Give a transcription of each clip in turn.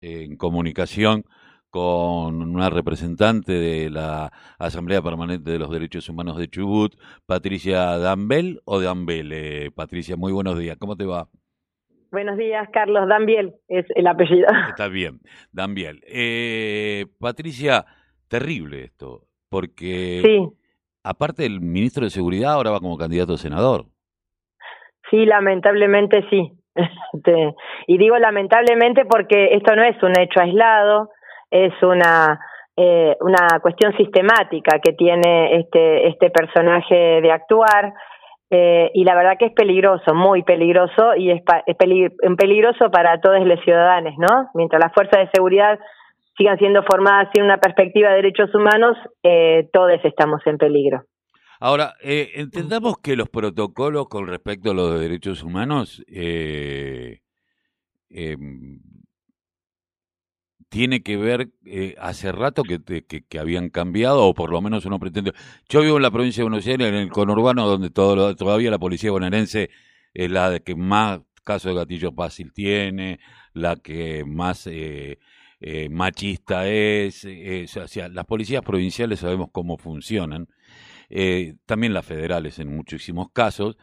en comunicación con una representante de la Asamblea Permanente de los Derechos Humanos de Chubut, Patricia Dambel o Dambel. Eh, Patricia, muy buenos días. ¿Cómo te va? Buenos días, Carlos. Dambiel es el apellido. Está bien, Dambiel. Eh, Patricia, terrible esto, porque sí. aparte el ministro de Seguridad ahora va como candidato a senador. Sí, lamentablemente sí. Y digo lamentablemente porque esto no es un hecho aislado, es una eh, una cuestión sistemática que tiene este este personaje de actuar eh, y la verdad que es peligroso, muy peligroso y es, es peligroso para todos los ciudadanos, ¿no? Mientras las fuerzas de seguridad sigan siendo formadas sin una perspectiva de derechos humanos, eh, todos estamos en peligro. Ahora, eh, entendamos que los protocolos con respecto a los derechos humanos eh, eh, tiene que ver, eh, hace rato que, que, que, habían cambiado, o por lo menos uno pretende. Yo vivo en la provincia de Buenos Aires, en el conurbano, donde todo, todavía la policía bonaerense es la que más casos de gatillo fácil tiene, la que más eh, eh, machista es. o sea, las policías provinciales sabemos cómo funcionan, también las federales en muchísimos casos.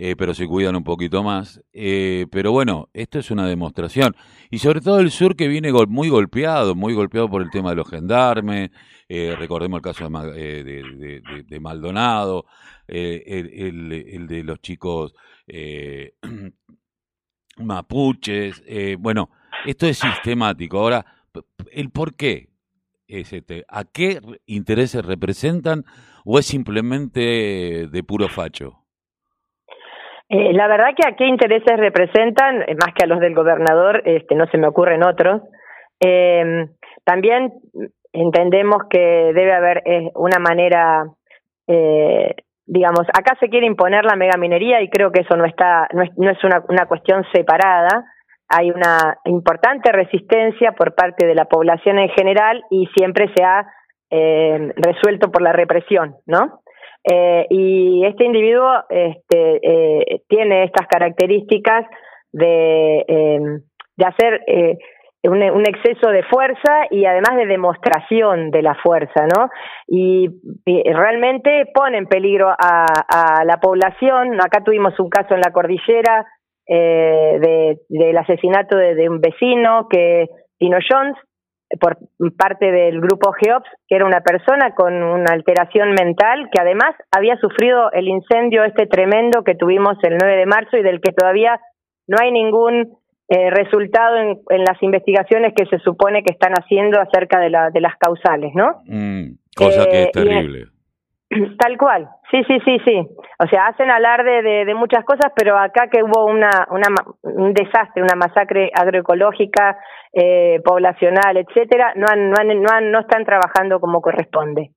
Eh, pero se cuidan un poquito más. Eh, pero bueno, esto es una demostración. Y sobre todo el sur que viene muy golpeado, muy golpeado por el tema de los gendarmes. Eh, recordemos el caso de, Maldonado, el, el, el, de los chicos mapuches. bueno, esto es sistemático. Ahora, ¿el por qué? Es este, ¿A qué intereses representan o es simplemente de puro facho? Eh, la verdad que a qué intereses representan, eh, más que a los del gobernador, este, no se me ocurren otros. Eh, también entendemos que debe haber eh, una manera, digamos, acá se quiere imponer la megaminería y creo que eso no está, no es, no es una, una cuestión separada. Hay una importante resistencia por parte de la población en general y siempre se ha eh, resuelto por la represión, ¿no? Eh, y este individuo este, eh, tiene estas características de, eh, hacer eh, un, un, exceso de fuerza y además de demostración de la fuerza, ¿no? Y, realmente pone en peligro a, la población. Acá tuvimos un caso en la cordillera eh, de, del asesinato de un vecino que Tino Jones, por parte del grupo GEOPS, que era una persona con una alteración mental que además había sufrido el incendio este tremendo que tuvimos el 9 de marzo y del que todavía no hay ningún eh, resultado en, en, las investigaciones que se supone que están haciendo acerca de, la, de las causales, ¿no? Mm, cosa eh, que es terrible. Tal cual, sí, sí, sí, sí. O sea, hacen alarde de, muchas cosas, pero acá que hubo una, una, un desastre, una masacre agroecológica, eh, poblacional, etcétera, no han, no han, no han, no están trabajando como corresponde.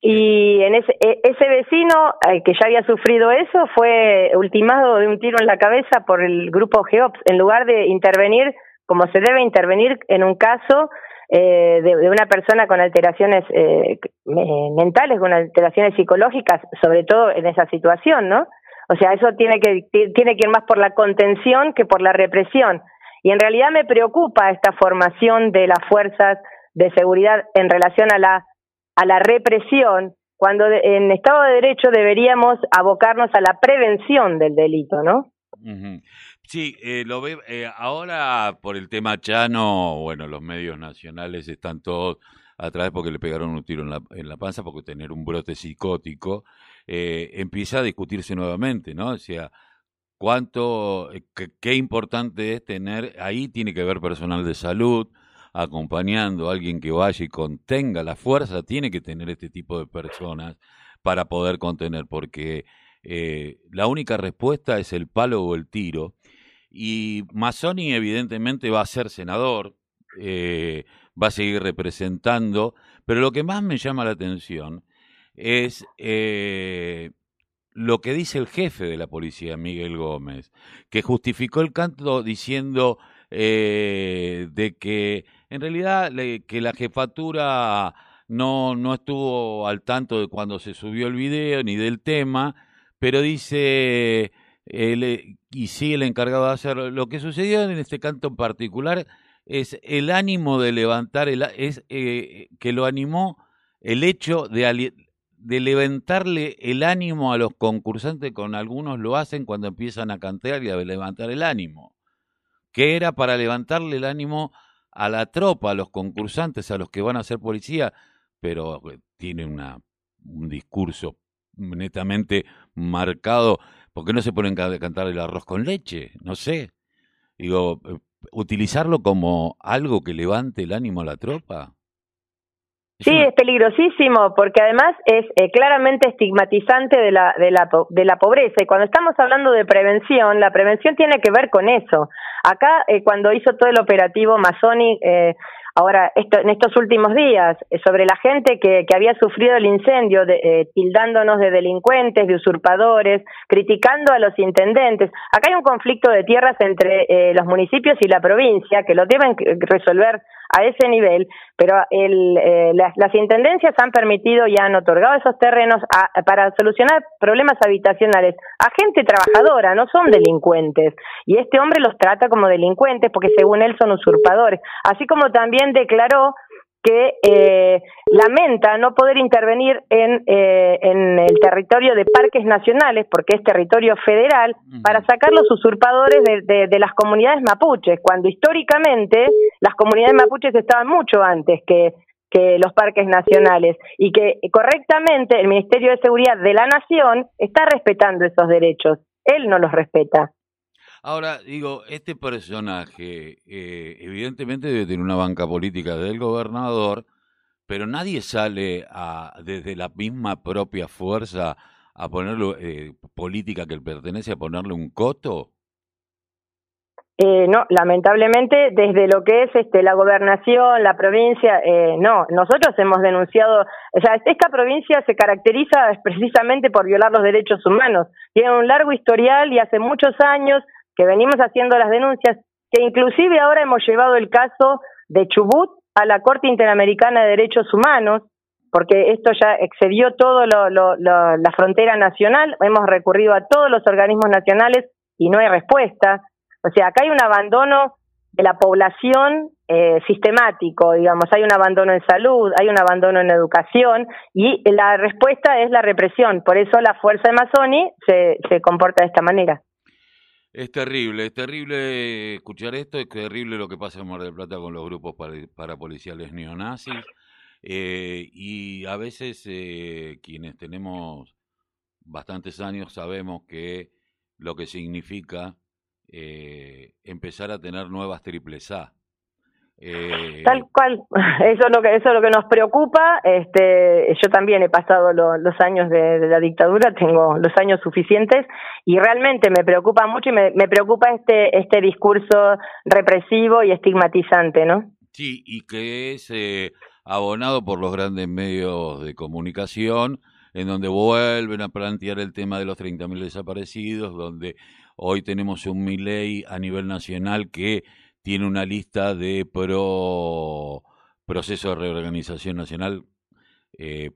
Y en ese, ese vecino que ya había sufrido eso fue ultimado de un tiro en la cabeza por el grupo GEOPS, en lugar de intervenir como se debe intervenir en un caso eh, de, de, una persona con alteraciones eh, mentales, con alteraciones psicológicas, sobre todo en esa situación, ¿no? O sea, eso tiene que, tiene que ir más por la contención que por la represión. Y en realidad me preocupa esta formación de las fuerzas de seguridad en relación a la, a la represión, cuando en Estado de Derecho deberíamos abocarnos a la prevención del delito, ¿no? Uh. Sí, eh, lo ve, eh, ahora por el tema Chano, bueno, los medios nacionales están todos atrás porque le pegaron un tiro en la, en la panza porque tener un brote psicótico eh, empieza a discutirse nuevamente, ¿no? O sea, cuánto, eh, qué, qué, importante es tener, ahí tiene que ver personal de salud, acompañando a alguien que vaya y contenga la fuerza, tiene que tener este tipo de personas para poder contener, porque eh, la única respuesta es el palo o el tiro, y Mazzoni evidentemente va a ser senador, eh, va a seguir representando, pero lo que más me llama la atención es eh, lo que dice el jefe de la policía, Miguel Gómez, que justificó el canto diciendo eh, de que en realidad que la jefatura no, no estuvo al tanto de cuando se subió el video ni del tema, pero dice y sí el encargado de hacer lo que sucedió en este canto en particular es el ánimo de levantar, el, es eh, que lo animó el hecho de, de levantarle el ánimo a los concursantes, con algunos lo hacen cuando empiezan a cantar y a levantar el ánimo, que era para levantarle el ánimo a la tropa, a los concursantes, a los que van a ser policía, pero eh, tiene una, un discurso netamente marcado. ¿Por qué no se ponen a cantar el arroz con leche? No sé. Digo, eh, utilizarlo como algo que levante el ánimo a la tropa. Sí, es peligrosísimo porque además es eh, claramente estigmatizante de la, de, la, de la pobreza. Y cuando estamos hablando de prevención, la prevención tiene que ver con eso. Acá, eh, cuando hizo todo el operativo Masonic, eh, Ahora, esto, en estos últimos días, eh, sobre la gente que, que había sufrido el incendio, de, eh, tildándonos de delincuentes, de usurpadores, criticando a los intendentes, acá hay un conflicto de tierras entre eh, los municipios y la provincia que lo deben resolver a ese nivel, pero el, eh, las, las, intendencias han permitido y han otorgado esos terrenos a, para solucionar problemas habitacionales a gente trabajadora, no son delincuentes. Y este hombre los trata como delincuentes porque según él son usurpadores. Así como también declaró que eh, lamenta no poder intervenir en, eh, en el territorio de parques nacionales, porque es territorio federal, para sacar los usurpadores de, de, las comunidades mapuches, cuando históricamente las comunidades mapuches estaban mucho antes que, que los parques nacionales y que correctamente el Ministerio de Seguridad de la Nación está respetando esos derechos. Él no los respeta. Ahora, digo, este personaje eh, evidentemente debe tener una banca política del gobernador, pero nadie sale a, desde la misma propia fuerza a ponerlo, eh, política que pertenece a ponerle un coto. Eh, no, lamentablemente desde lo que es este la gobernación, la provincia, eh, no, nosotros hemos denunciado, o sea, esta provincia se caracteriza precisamente por violar los derechos humanos, tiene un largo historial y hace muchos años que venimos haciendo las denuncias, que inclusive ahora hemos llevado el caso de Chubut a la Corte Interamericana de Derechos Humanos, porque esto ya excedió todo lo, lo, la frontera nacional, hemos recurrido a todos los organismos nacionales y no hay respuesta. O sea, acá hay un abandono de la población eh, sistemático, digamos, hay un abandono en salud, hay un abandono en educación y la respuesta es la represión. Por eso la fuerza de Masoni se, se comporta de esta manera. Es terrible, es terrible escuchar esto, es terrible lo que pasa en Mar del Plata con los grupos parapoliciales neonazis. Eh, y a veces eh, quienes tenemos bastantes años sabemos que lo que significa eh, empezar a tener nuevas triples A. Eh, Tal cual, eso es lo que eso es lo que nos preocupa. Este, yo también he pasado los años de, la dictadura, tengo los años suficientes y realmente me preocupa mucho y me, me preocupa este este discurso represivo y estigmatizante, ¿no? Sí, y que es eh, abonado por los grandes medios de comunicación, en donde vuelven a plantear el tema de los 30.000 desaparecidos, donde hoy tenemos un Milei a nivel nacional que tiene una lista de pro proceso de reorganización nacional, eh,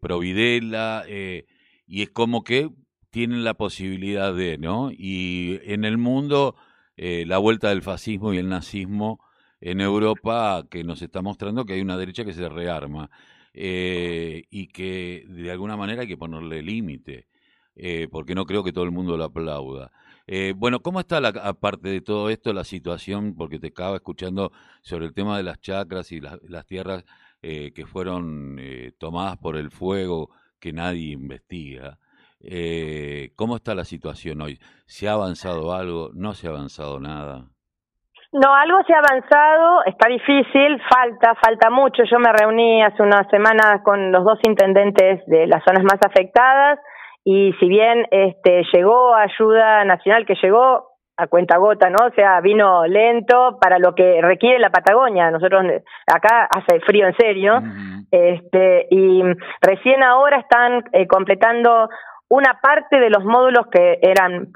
eh, y es como que tienen la posibilidad de, ¿no? Y en el mundo, eh, la vuelta del fascismo y el nazismo en Europa, que nos está mostrando que hay una derecha que se rearma eh, y que de alguna manera hay que ponerle límite, eh, porque no creo que todo el mundo lo aplauda. Eh, bueno, ¿cómo está, la, aparte de todo esto, la situación? Porque te acaba escuchando sobre el tema de las chacras y las tierras eh, que fueron eh, tomadas por el fuego que nadie investiga. ¿Cómo está la situación hoy? ¿Se ha avanzado algo? ¿No se ha avanzado nada? No, algo se ha avanzado, está difícil, falta, falta mucho. Yo me reuní hace unas semanas con los dos intendentes de las zonas más afectadas y si bien este llegó ayuda nacional que llegó a cuenta gota, ¿no? O sea, vino lento para lo que requiere la Patagonia. Nosotros acá hace frío en serio. Este y recién ahora están eh, completando una parte de los módulos que eran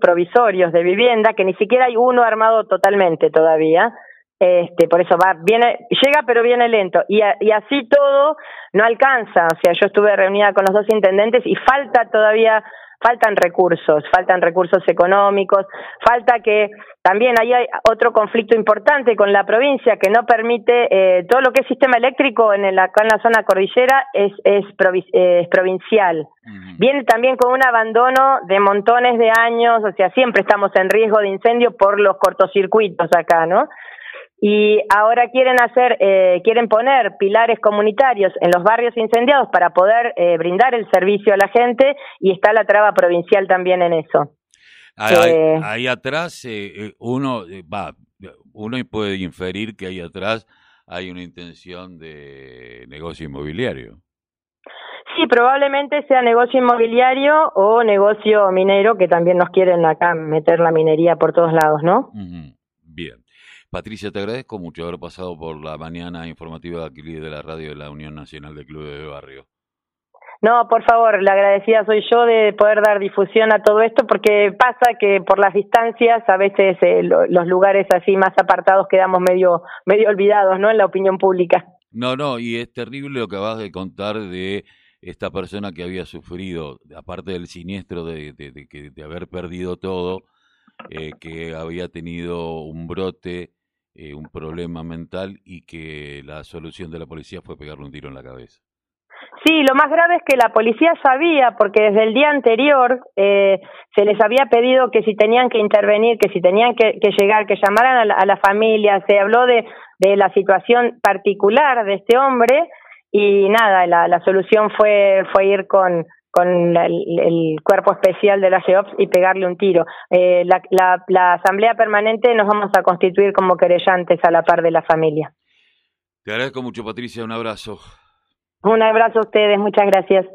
provisorios de vivienda, que ni siquiera hay uno armado totalmente todavía. Este, por eso va, viene, llega pero viene lento. Y, y así todo no alcanza. O sea, yo estuve reunida con los dos intendentes y falta todavía, faltan recursos, faltan recursos económicos, falta que también ahí hay otro conflicto importante con la provincia que no permite eh, todo lo que es sistema eléctrico en acá en la zona cordillera es, es, provincial. Viene también con un abandono de montones de años, o sea, siempre estamos en riesgo de incendio por los cortocircuitos acá, ¿no? Y ahora quieren hacer, eh, quieren poner pilares comunitarios en los barrios incendiados para poder eh, brindar el servicio a la gente y está la traba provincial también en eso. Ahí, eh, atrás uno va, uno puede inferir que ahí atrás hay una intención de negocio inmobiliario. Sí, probablemente sea negocio inmobiliario o negocio minero, que también nos quieren acá meter la minería por todos lados, ¿no? Bien. Patricia, te agradezco mucho haber pasado por la mañana informativa de aquí de la radio de la Unión Nacional de Clubes de Barrio. No, por favor, la agradecida soy yo de poder dar difusión a todo esto, porque pasa que por las distancias a veces eh, los lugares así más apartados quedamos medio, medio olvidados, ¿no? En la opinión pública. No, no, y es terrible lo que acabas de contar de esta persona que había sufrido, aparte del siniestro de, de, de, haber perdido todo, eh, que había tenido un brote eh, un problema mental y que la solución de la policía fue pegarle un tiro en la cabeza. Sí, lo más grave es que la policía sabía, porque desde el día anterior eh, se les había pedido que si tenían que intervenir, que si tenían que, llegar, que llamaran a la, familia, se habló de, de la situación particular de este hombre y nada, la, la solución fue, fue ir con, con el, cuerpo especial de la GEOPS y pegarle un tiro. Eh, la, la, asamblea permanente nos vamos a constituir como querellantes a la par de la familia. Te agradezco mucho, Patricia. Un abrazo. Un abrazo a ustedes. Muchas gracias.